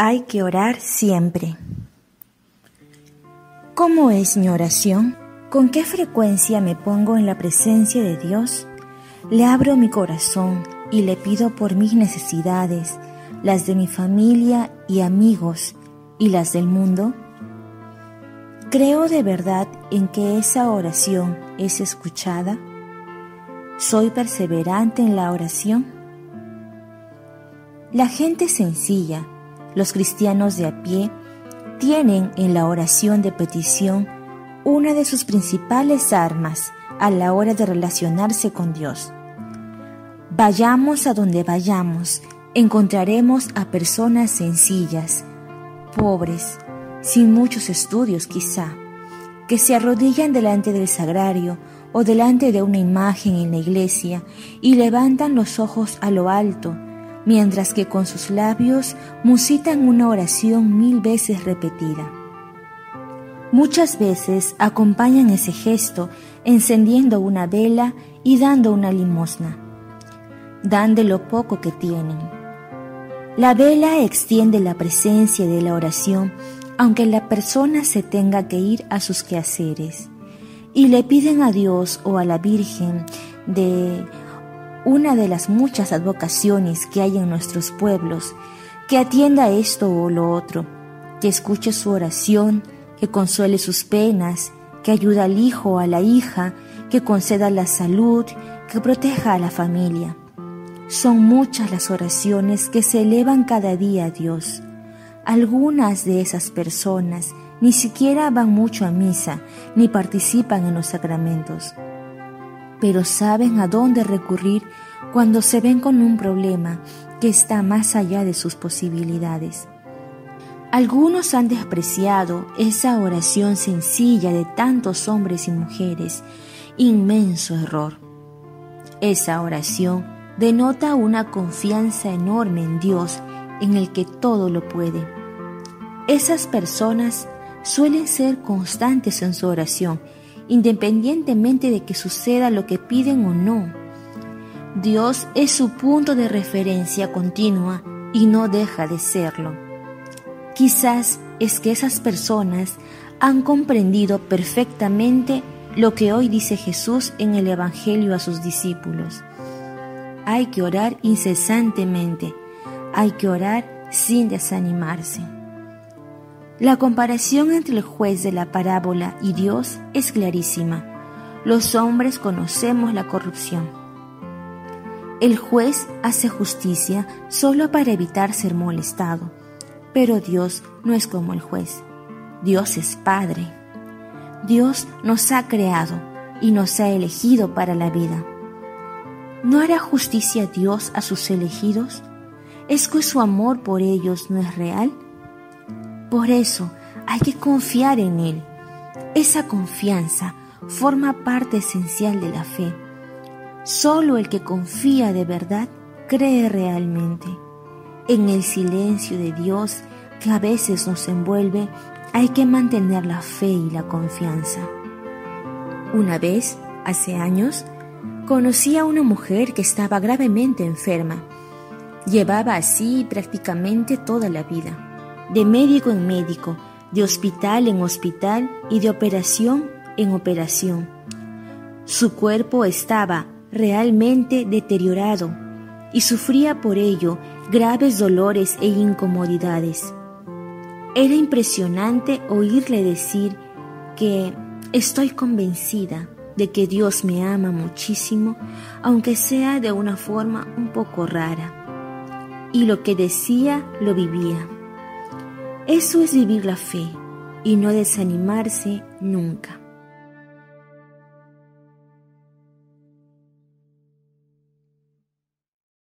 Hay que orar siempre. ¿Cómo es mi oración? ¿Con qué frecuencia me pongo en la presencia de Dios? Le abro mi corazón y le pido por mis necesidades, las de mi familia y amigos y las del mundo. ¿Creo de verdad en que esa oración es escuchada? ¿Soy perseverante en la oración? La gente sencilla, los cristianos de a pie, tienen en la oración de petición una de sus principales armas a la hora de relacionarse con Dios. Vayamos a donde vayamos, encontraremos a personas sencillas, pobres, sin muchos estudios quizá, que se arrodillan delante del sagrario o delante de una imagen en la iglesia y levantan los ojos a lo alto, mientras que con sus labios musitan una oración mil veces repetida. Muchas veces acompañan ese gesto encendiendo una vela y dando una limosna. Dan de lo poco que tienen. La vela extiende la presencia de la oración aunque la persona se tenga que ir a sus quehaceres y le piden a Dios o a la Virgen de una de las muchas advocaciones que hay en nuestros pueblos, que atienda esto o lo otro, que escuche su oración, que consuele sus penas, que ayude al hijo o a la hija, que conceda la salud, que proteja a la familia. Son muchas las oraciones que se elevan cada día a Dios. Algunas de esas personas ni siquiera van mucho a misa ni participan en los sacramentos pero saben a dónde recurrir cuando se ven con un problema que está más allá de sus posibilidades. Algunos han despreciado esa oración sencilla de tantos hombres y mujeres, inmenso error. Esa oración denota una confianza enorme en Dios, en el que todo lo puede. Esas personas suelen ser constantes en su oración independientemente de que suceda lo que piden o no. Dios es su punto de referencia continua y no deja de serlo. Quizás es que esas personas han comprendido perfectamente lo que hoy dice Jesús en el Evangelio a sus discípulos. Hay que orar incesantemente, hay que orar sin desanimarse. La comparación entre el juez de la parábola y Dios es clarísima. Los hombres conocemos la corrupción. El juez hace justicia solo para evitar ser molestado, pero Dios no es como el juez. Dios es Padre. Dios nos ha creado y nos ha elegido para la vida. ¿No hará justicia Dios a sus elegidos? ¿Es que su amor por ellos no es real? Por eso hay que confiar en Él. Esa confianza forma parte esencial de la fe. Solo el que confía de verdad cree realmente. En el silencio de Dios que a veces nos envuelve, hay que mantener la fe y la confianza. Una vez, hace años, conocí a una mujer que estaba gravemente enferma. Llevaba así prácticamente toda la vida de médico en médico, de hospital en hospital y de operación en operación. Su cuerpo estaba realmente deteriorado y sufría por ello graves dolores e incomodidades. Era impresionante oírle decir que estoy convencida de que Dios me ama muchísimo, aunque sea de una forma un poco rara. Y lo que decía lo vivía. Eso es vivir la fe y no desanimarse nunca.